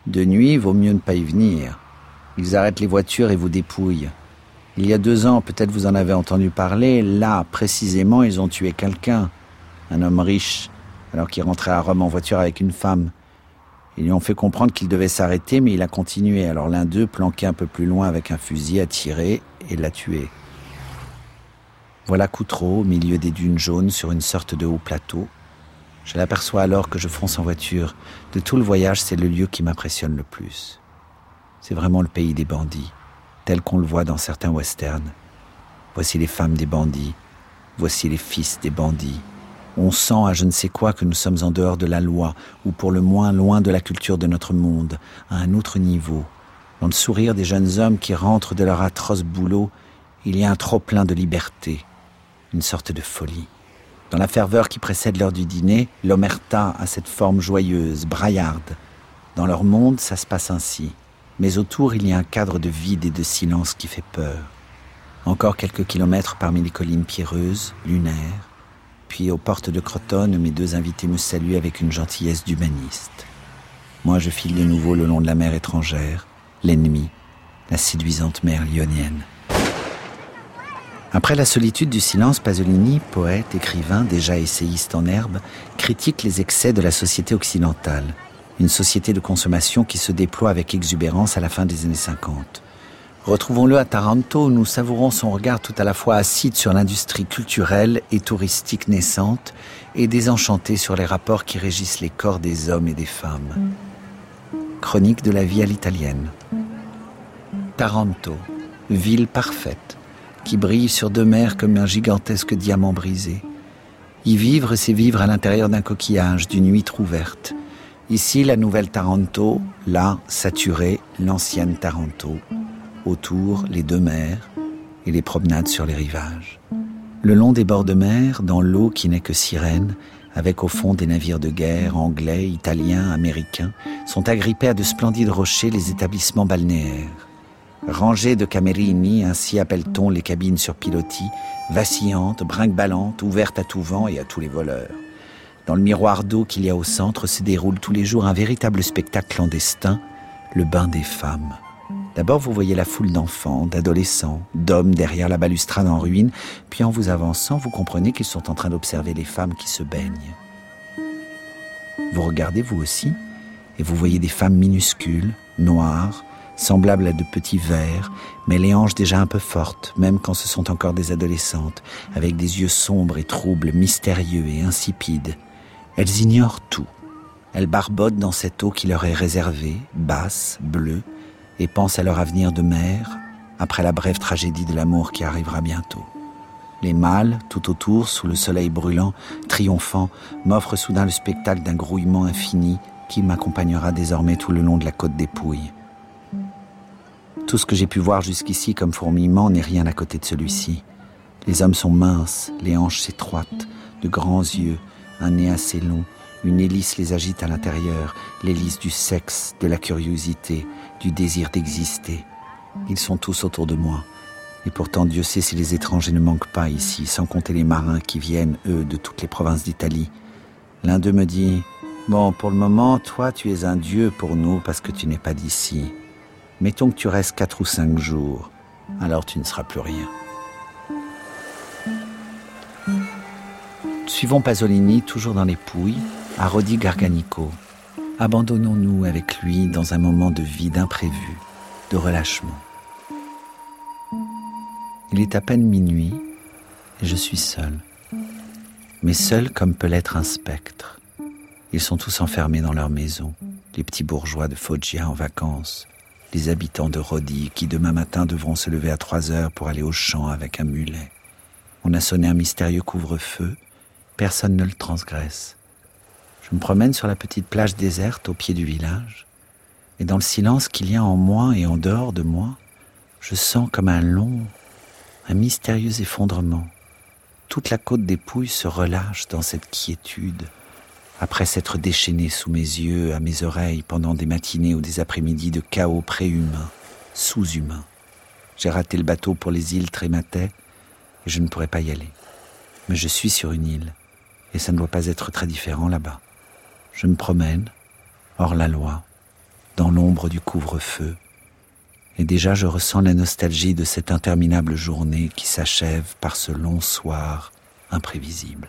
De nuit, vaut mieux ne pas y venir. Ils arrêtent les voitures et vous dépouillent. Il y a deux ans, peut-être vous en avez entendu parler, là, précisément, ils ont tué quelqu'un, un homme riche, alors qu'il rentrait à Rome en voiture avec une femme. Ils lui ont fait comprendre qu'il devait s'arrêter, mais il a continué. Alors l'un d'eux, planqué un peu plus loin avec un fusil, a tiré et l'a tué. Voilà Coutreau, au milieu des dunes jaunes, sur une sorte de haut plateau. Je l'aperçois alors que je fonce en voiture. De tout le voyage, c'est le lieu qui m'impressionne le plus. C'est vraiment le pays des bandits, tel qu'on le voit dans certains westerns. Voici les femmes des bandits, voici les fils des bandits, on sent à je ne sais quoi que nous sommes en dehors de la loi, ou pour le moins loin de la culture de notre monde, à un autre niveau. Dans le sourire des jeunes hommes qui rentrent de leur atroce boulot, il y a un trop-plein de liberté, une sorte de folie. Dans la ferveur qui précède l'heure du dîner, l'omerta a cette forme joyeuse, braillarde. Dans leur monde, ça se passe ainsi. Mais autour, il y a un cadre de vide et de silence qui fait peur. Encore quelques kilomètres parmi les collines pierreuses, lunaires, puis aux portes de Crotone, mes deux invités me saluent avec une gentillesse d'humaniste. Moi, je file de nouveau le long de la mer étrangère, l'ennemi, la séduisante mer lyonienne. Après la solitude du silence, Pasolini, poète, écrivain, déjà essayiste en herbe, critique les excès de la société occidentale, une société de consommation qui se déploie avec exubérance à la fin des années 50. Retrouvons-le à Taranto où nous savourons son regard tout à la fois acide sur l'industrie culturelle et touristique naissante et désenchanté sur les rapports qui régissent les corps des hommes et des femmes. Chronique de la vie à l'italienne. Taranto, ville parfaite, qui brille sur deux mers comme un gigantesque diamant brisé. Y vivre, c'est vivre à l'intérieur d'un coquillage, d'une huître ouverte. Ici, la nouvelle Taranto, là, saturée, l'ancienne Taranto autour les deux mers et les promenades sur les rivages. Le long des bords de mer, dans l'eau qui n'est que sirène, avec au fond des navires de guerre anglais, italiens, américains, sont agrippés à de splendides rochers les établissements balnéaires. Rangées de camerini, ainsi appelle-t-on les cabines sur pilotis, vacillantes, brinque-ballantes, ouvertes à tout vent et à tous les voleurs. Dans le miroir d'eau qu'il y a au centre se déroule tous les jours un véritable spectacle clandestin, le bain des femmes. D'abord, vous voyez la foule d'enfants, d'adolescents, d'hommes derrière la balustrade en ruine, puis en vous avançant, vous comprenez qu'ils sont en train d'observer les femmes qui se baignent. Vous regardez vous aussi, et vous voyez des femmes minuscules, noires, semblables à de petits vers, mais les hanches déjà un peu fortes, même quand ce sont encore des adolescentes, avec des yeux sombres et troubles, mystérieux et insipides. Elles ignorent tout. Elles barbotent dans cette eau qui leur est réservée, basse, bleue, et pensent à leur avenir de mère après la brève tragédie de l'amour qui arrivera bientôt. Les mâles, tout autour, sous le soleil brûlant, triomphant, m'offrent soudain le spectacle d'un grouillement infini qui m'accompagnera désormais tout le long de la côte des Pouilles. Tout ce que j'ai pu voir jusqu'ici comme fourmillement n'est rien à côté de celui-ci. Les hommes sont minces, les hanches étroites, de grands yeux, un nez assez long, une hélice les agite à l'intérieur, l'hélice du sexe, de la curiosité, du désir d'exister. Ils sont tous autour de moi. Et pourtant, Dieu sait si les étrangers ne manquent pas ici, sans compter les marins qui viennent, eux, de toutes les provinces d'Italie. L'un d'eux me dit, Bon, pour le moment, toi, tu es un Dieu pour nous parce que tu n'es pas d'ici. Mettons que tu restes quatre ou cinq jours, alors tu ne seras plus rien. Suivons Pasolini, toujours dans les Pouilles, à Rodi Garganico. Abandonnons-nous avec lui dans un moment de vide imprévu, de relâchement. Il est à peine minuit et je suis seul. Mais seul comme peut l'être un spectre. Ils sont tous enfermés dans leur maison, les petits bourgeois de Foggia en vacances, les habitants de Rodi qui demain matin devront se lever à trois heures pour aller au champ avec un mulet. On a sonné un mystérieux couvre-feu, personne ne le transgresse. Je me promène sur la petite plage déserte au pied du village, et dans le silence qu'il y a en moi et en dehors de moi, je sens comme un long, un mystérieux effondrement. Toute la côte des Pouilles se relâche dans cette quiétude, après s'être déchaîné sous mes yeux, à mes oreilles, pendant des matinées ou des après-midi de chaos préhumain, sous-humain. J'ai raté le bateau pour les îles Trématais et je ne pourrais pas y aller. Mais je suis sur une île et ça ne doit pas être très différent là-bas. Je me promène, hors la loi, dans l'ombre du couvre-feu, et déjà je ressens la nostalgie de cette interminable journée qui s'achève par ce long soir imprévisible.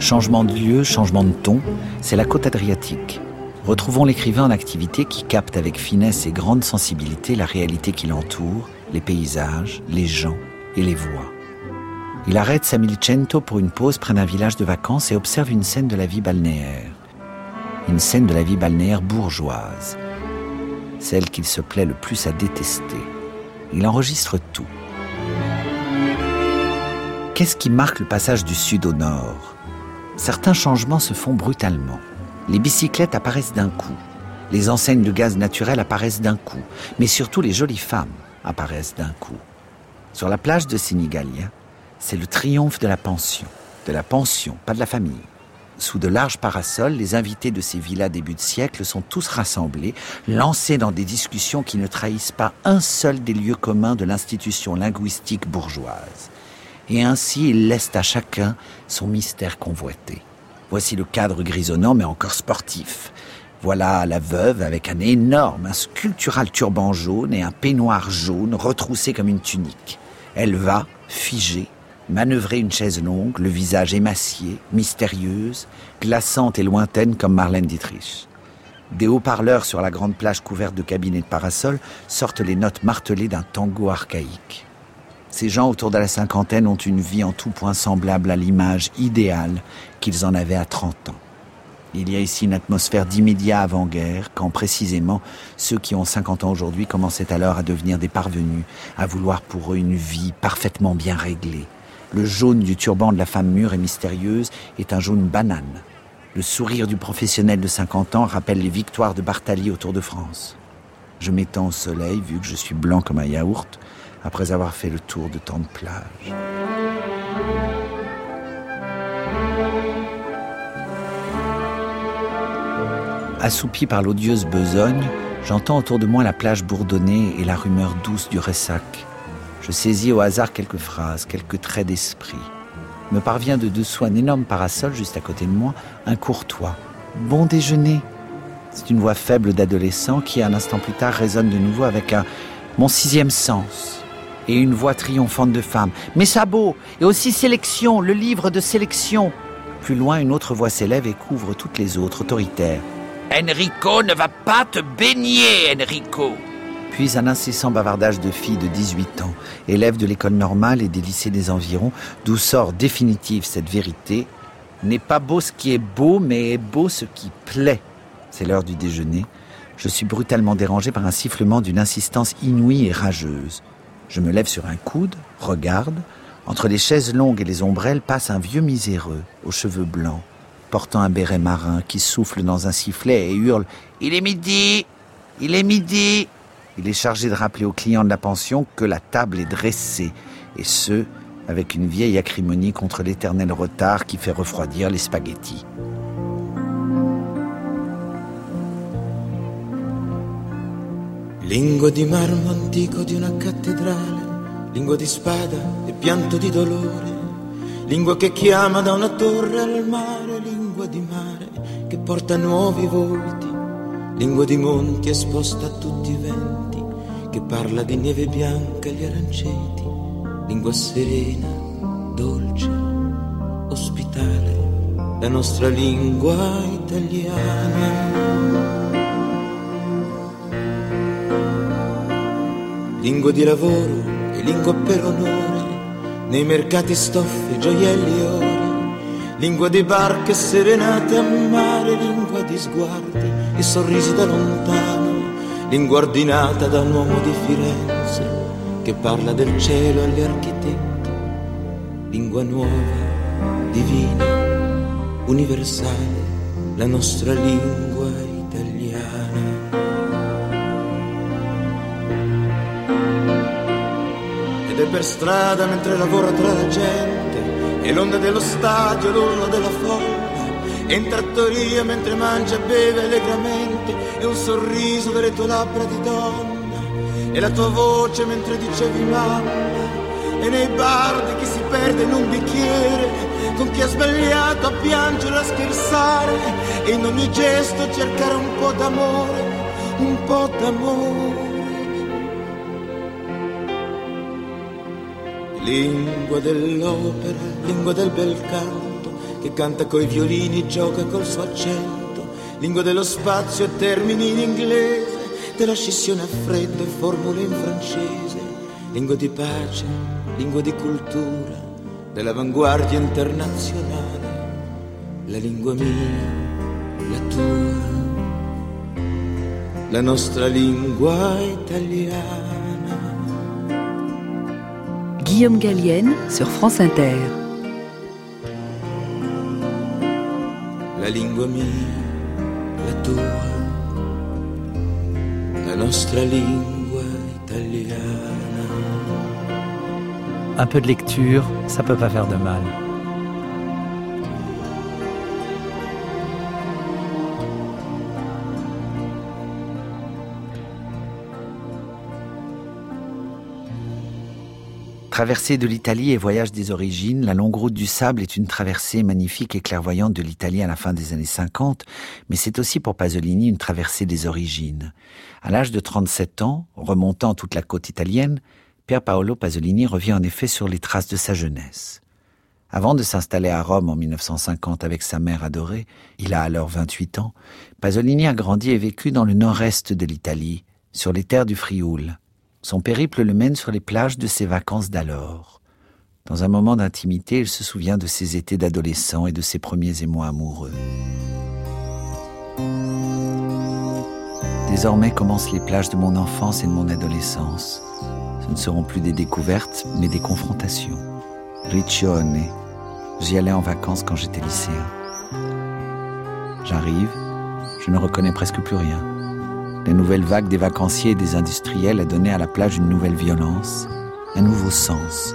Changement de lieu, changement de ton, c'est la côte adriatique. Retrouvons l'écrivain en activité qui capte avec finesse et grande sensibilité la réalité qui l'entoure, les paysages, les gens et les voix. Il arrête Samilcento pour une pause près d'un village de vacances et observe une scène de la vie balnéaire. Une scène de la vie balnéaire bourgeoise. Celle qu'il se plaît le plus à détester. Il enregistre tout. Qu'est-ce qui marque le passage du sud au nord? Certains changements se font brutalement. Les bicyclettes apparaissent d'un coup. Les enseignes de gaz naturel apparaissent d'un coup. Mais surtout, les jolies femmes apparaissent d'un coup. Sur la plage de Sénégalia, c'est le triomphe de la pension. De la pension, pas de la famille. Sous de larges parasols, les invités de ces villas début de siècle sont tous rassemblés, lancés dans des discussions qui ne trahissent pas un seul des lieux communs de l'institution linguistique bourgeoise et ainsi il laisse à chacun son mystère convoité. Voici le cadre grisonnant mais encore sportif. Voilà la veuve avec un énorme, un sculptural turban jaune et un peignoir jaune retroussé comme une tunique. Elle va, figée, manœuvrer une chaise longue, le visage émacié, mystérieuse, glaçante et lointaine comme Marlène Dietrich. Des haut-parleurs sur la grande plage couverte de cabinets de parasols sortent les notes martelées d'un tango archaïque. Ces gens autour de la cinquantaine ont une vie en tout point semblable à l'image idéale qu'ils en avaient à 30 ans. Il y a ici une atmosphère d'immédiat avant-guerre, quand précisément ceux qui ont 50 ans aujourd'hui commençaient alors à devenir des parvenus, à vouloir pour eux une vie parfaitement bien réglée. Le jaune du turban de la femme mûre et mystérieuse est un jaune banane. Le sourire du professionnel de 50 ans rappelle les victoires de Bartali au Tour de France. Je m'étends au soleil, vu que je suis blanc comme un yaourt, après avoir fait le tour de tant de plages. Assoupi par l'odieuse besogne, j'entends autour de moi la plage bourdonnée et la rumeur douce du ressac. Je saisis au hasard quelques phrases, quelques traits d'esprit. Me parvient de dessous un énorme parasol juste à côté de moi, un courtois. Bon déjeuner. C'est une voix faible d'adolescent qui, un instant plus tard, résonne de nouveau avec un mon sixième sens et une voix triomphante de femme. Mes sabots et aussi sélection, le livre de sélection. Plus loin, une autre voix s'élève et couvre toutes les autres, autoritaires. Enrico ne va pas te baigner, Enrico. Puis un incessant bavardage de filles de 18 ans, élèves de l'école normale et des lycées des environs, d'où sort définitive cette vérité. N'est pas beau ce qui est beau, mais est beau ce qui plaît. C'est l'heure du déjeuner. Je suis brutalement dérangé par un sifflement d'une insistance inouïe et rageuse. Je me lève sur un coude, regarde. Entre les chaises longues et les ombrelles passe un vieux miséreux, aux cheveux blancs, portant un béret marin, qui souffle dans un sifflet et hurle ⁇ Il est midi Il est midi !⁇ Il est chargé de rappeler aux clients de la pension que la table est dressée, et ce, avec une vieille acrimonie contre l'éternel retard qui fait refroidir les spaghettis. Lingua di marmo antico di una cattedrale, lingua di spada e pianto di dolore, lingua che chiama da una torre al mare, lingua di mare che porta nuovi volti, lingua di monti esposta a tutti i venti, che parla di neve bianca agli aranceti, lingua serena, dolce, ospitale, la nostra lingua italiana. Lingua di lavoro e lingua per onore, nei mercati stoffe, gioielli e ori, lingua di barche serenate a mare, lingua di sguardi e sorrisi da lontano, lingua ordinata da un uomo di Firenze che parla del cielo agli architetti, lingua nuova, divina, universale, la nostra lingua per strada mentre lavora tra la gente, e l'onda dello stadio, l'urlo della folla. E in trattoria mentre mangia e beve allegramente, e un sorriso delle tue labbra di donna, e la tua voce mentre dicevi mamma. E nei bar di chi si perde in un bicchiere, con chi ha sbagliato a piangere, a scherzare, e in ogni gesto cercare un po' d'amore, un po' d'amore. Lingua dell'opera, lingua del bel canto, che canta coi violini, gioca col suo accento, lingua dello spazio e termini in inglese, della scissione a freddo e formule in francese, lingua di pace, lingua di cultura, dell'avanguardia internazionale, la lingua mia, la tua, la nostra lingua italiana. Guillaume Gallienne sur France Inter. La lingua mia, la tua, la nostra lingua italiana. Un peu de lecture, ça peut pas faire de mal. Traversée de l'Italie et voyage des origines, la longue route du sable est une traversée magnifique et clairvoyante de l'Italie à la fin des années 50, mais c'est aussi pour Pasolini une traversée des origines. À l'âge de 37 ans, remontant toute la côte italienne, Pier Paolo Pasolini revient en effet sur les traces de sa jeunesse. Avant de s'installer à Rome en 1950 avec sa mère adorée, il a alors 28 ans, Pasolini a grandi et vécu dans le nord-est de l'Italie, sur les terres du Frioul. Son périple le mène sur les plages de ses vacances d'alors. Dans un moment d'intimité, il se souvient de ses étés d'adolescent et de ses premiers émois amoureux. Désormais commencent les plages de mon enfance et de mon adolescence. Ce ne seront plus des découvertes, mais des confrontations. Riccione. J'y allais en vacances quand j'étais lycéen. J'arrive, je ne reconnais presque plus rien. La nouvelle vague des vacanciers et des industriels a donné à la plage une nouvelle violence, un nouveau sens,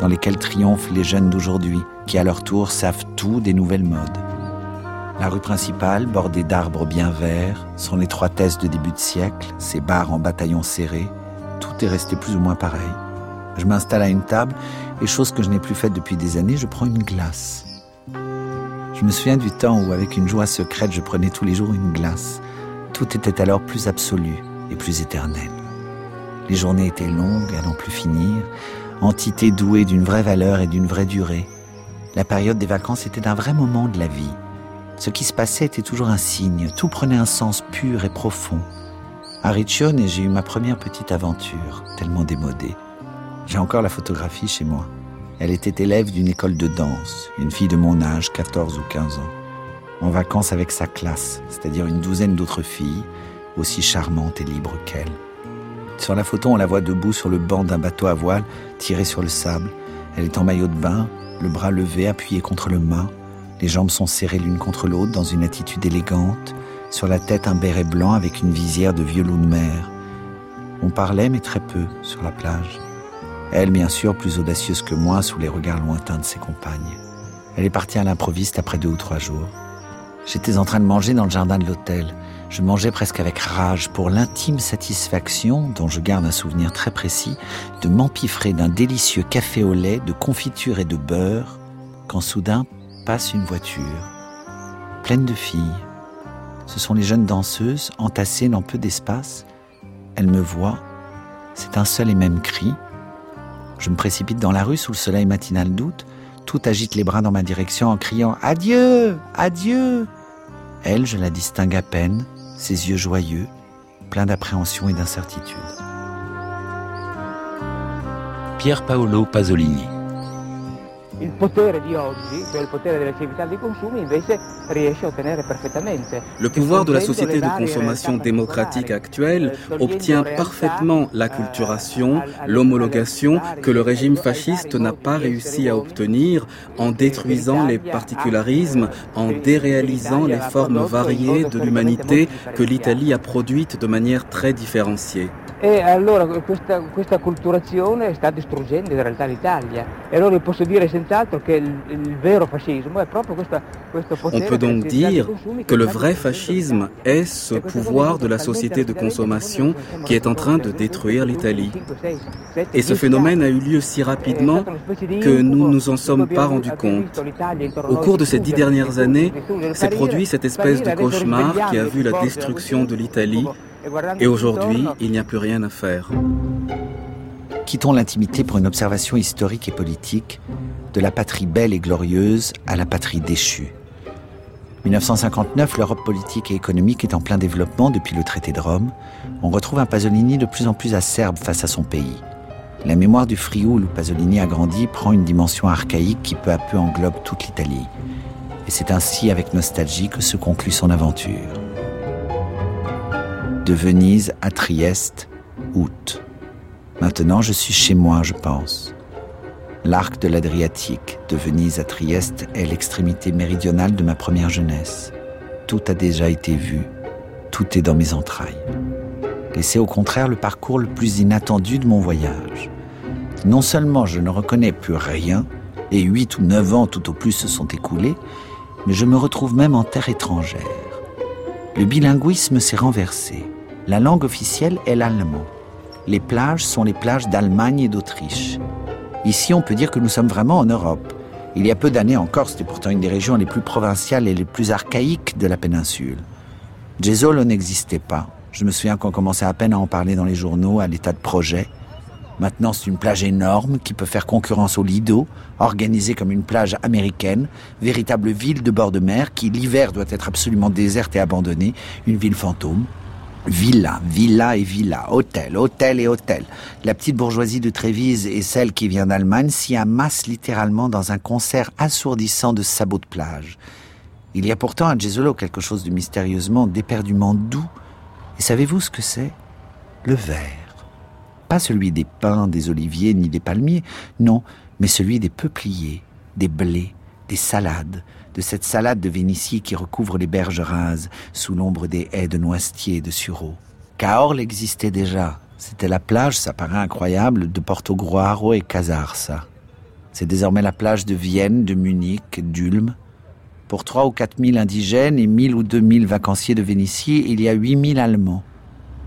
dans lesquels triomphent les jeunes d'aujourd'hui, qui à leur tour savent tout des nouvelles modes. La rue principale, bordée d'arbres bien verts, son étroitesse de début de siècle, ses bars en bataillons serrés, tout est resté plus ou moins pareil. Je m'installe à une table et chose que je n'ai plus faite depuis des années, je prends une glace. Je me souviens du temps où, avec une joie secrète, je prenais tous les jours une glace. Tout était alors plus absolu et plus éternel. Les journées étaient longues à n'en plus finir, entité douée d'une vraie valeur et d'une vraie durée. La période des vacances était un vrai moment de la vie. Ce qui se passait était toujours un signe, tout prenait un sens pur et profond. À Riccione, j'ai eu ma première petite aventure, tellement démodée. J'ai encore la photographie chez moi. Elle était élève d'une école de danse, une fille de mon âge, 14 ou 15 ans. En vacances avec sa classe, c'est-à-dire une douzaine d'autres filles, aussi charmantes et libres qu'elle. Sur la photo, on la voit debout sur le banc d'un bateau à voile, tiré sur le sable. Elle est en maillot de bain, le bras levé, appuyé contre le mât. Les jambes sont serrées l'une contre l'autre dans une attitude élégante. Sur la tête, un béret blanc avec une visière de vieux loup de mer. On parlait, mais très peu, sur la plage. Elle, bien sûr, plus audacieuse que moi, sous les regards lointains de ses compagnes. Elle est partie à l'improviste après deux ou trois jours. J'étais en train de manger dans le jardin de l'hôtel. Je mangeais presque avec rage pour l'intime satisfaction, dont je garde un souvenir très précis, de m'empiffrer d'un délicieux café au lait, de confiture et de beurre, quand soudain passe une voiture, pleine de filles. Ce sont les jeunes danseuses, entassées dans peu d'espace. Elles me voient. C'est un seul et même cri. Je me précipite dans la rue sous le soleil matinal d'août. Tout agite les bras dans ma direction en criant Adieu Adieu Elle, je la distingue à peine, ses yeux joyeux, pleins d'appréhension et d'incertitude. Pier Paolo Pasolini. Il potere di oggi, cioè il potere delle civiltà dei consumi, invece riesce a ottenere perfettamente. Le pouvoir de la société de consommation démocratique actuelle obtient parfaitement l'acculturation, l'homologation que le régime fasciste n'a pas réussi à obtenir en détruisant les particularismes, en déréalisant les formes variées de l'humanité que l'Italie a produites de manière très différenciée. E allora questa, questa culturazione sta distruggendo in realtà l'Italia. E allora posso dire senz'altro che il, il vero fascismo è proprio questa, questo potere... On peut donc dire que le vrai fascisme est ce pouvoir de la société de consommation qui est en train de détruire l'Italie. Et ce phénomène a eu lieu si rapidement que nous ne nous en sommes pas rendus compte. Au cours de ces dix dernières années, s'est produit cette espèce de cauchemar qui a vu la destruction de l'Italie et aujourd'hui, il n'y a plus rien à faire. Quittons l'intimité pour une observation historique et politique de la patrie belle et glorieuse à la patrie déchue. 1959, l'Europe politique et économique est en plein développement depuis le traité de Rome. On retrouve un Pasolini de plus en plus acerbe face à son pays. La mémoire du Frioul où Pasolini a grandi prend une dimension archaïque qui peu à peu englobe toute l'Italie. Et c'est ainsi avec nostalgie que se conclut son aventure de Venise à Trieste, août. Maintenant, je suis chez moi, je pense. L'arc de l'Adriatique, de Venise à Trieste, est l'extrémité méridionale de ma première jeunesse. Tout a déjà été vu, tout est dans mes entrailles. Et c'est au contraire le parcours le plus inattendu de mon voyage. Non seulement je ne reconnais plus rien, et huit ou neuf ans tout au plus se sont écoulés, mais je me retrouve même en terre étrangère. Le bilinguisme s'est renversé. La langue officielle est l'allemand. Les plages sont les plages d'Allemagne et d'Autriche. Ici, on peut dire que nous sommes vraiment en Europe. Il y a peu d'années encore, c'était pourtant une des régions les plus provinciales et les plus archaïques de la péninsule. Jesolo n'existait pas. Je me souviens qu'on commençait à peine à en parler dans les journaux, à l'état de projet. Maintenant, c'est une plage énorme qui peut faire concurrence au Lido, organisée comme une plage américaine, véritable ville de bord de mer qui, l'hiver, doit être absolument déserte et abandonnée, une ville fantôme. Villa, villa et villa, hôtel, hôtel et hôtel. La petite bourgeoisie de Trévise et celle qui vient d'Allemagne s'y amassent littéralement dans un concert assourdissant de sabots de plage. Il y a pourtant à Jesolo quelque chose de mystérieusement, d'éperdument doux. Et savez-vous ce que c'est? Le vert pas celui des pins, des oliviers ni des palmiers, non, mais celui des peupliers, des blés, des salades, de cette salade de Vénitie qui recouvre les berges rases sous l'ombre des haies de noisetiers et de sureaux. Cahors existait déjà. C'était la plage, ça paraît incroyable, de Portogruaro et Casarsa. C'est désormais la plage de Vienne, de Munich, d'Ulm. Pour trois ou quatre mille indigènes et mille ou deux mille vacanciers de Vénitie, il y a huit mille Allemands.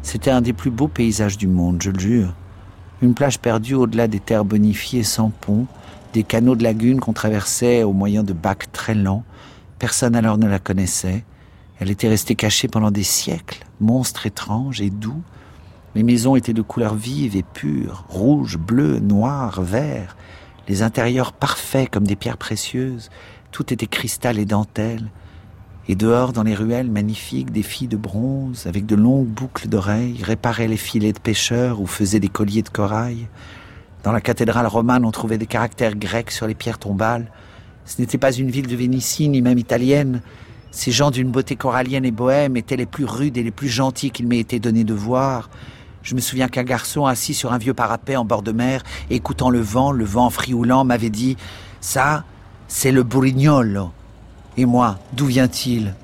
C'était un des plus beaux paysages du monde, je le jure. Une plage perdue au-delà des terres bonifiées sans pont, des canaux de lagunes qu'on traversait au moyen de bacs très lents. Personne alors ne la connaissait. Elle était restée cachée pendant des siècles, monstre étrange et doux. Les maisons étaient de couleurs vives et pures, rouge, bleu, noir, vert. Les intérieurs parfaits comme des pierres précieuses. Tout était cristal et dentelle. Et dehors, dans les ruelles magnifiques, des filles de bronze, avec de longues boucles d'oreilles, réparaient les filets de pêcheurs ou faisaient des colliers de corail. Dans la cathédrale romane, on trouvait des caractères grecs sur les pierres tombales. Ce n'était pas une ville de Vénitie, ni même italienne. Ces gens d'une beauté corallienne et bohème étaient les plus rudes et les plus gentils qu'il m'ait été donné de voir. Je me souviens qu'un garçon assis sur un vieux parapet en bord de mer, écoutant le vent, le vent frioulant, m'avait dit « Ça, c'est le Burignolo ». Et moi, d'où vient-il?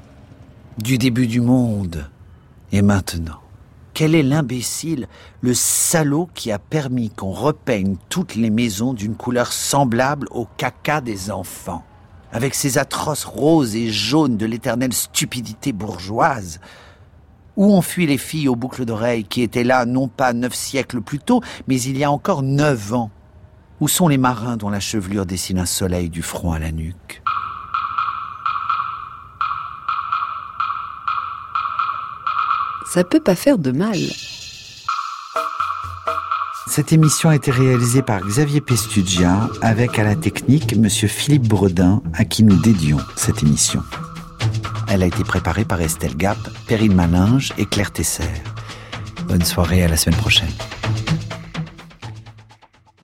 Du début du monde. Et maintenant Quel est l'imbécile, le salaud qui a permis qu'on repeigne toutes les maisons d'une couleur semblable au caca des enfants? Avec ces atroces roses et jaunes de l'éternelle stupidité bourgeoise où ont fui les filles aux boucles d'oreilles qui étaient là non pas neuf siècles plus tôt, mais il y a encore neuf ans? Où sont les marins dont la chevelure dessine un soleil du front à la nuque? Ça peut pas faire de mal. Cette émission a été réalisée par Xavier Pestugia avec à la technique Monsieur Philippe Bredin à qui nous dédions cette émission. Elle a été préparée par Estelle Gap, Perrine Malinge et Claire Tesser. Bonne soirée à la semaine prochaine.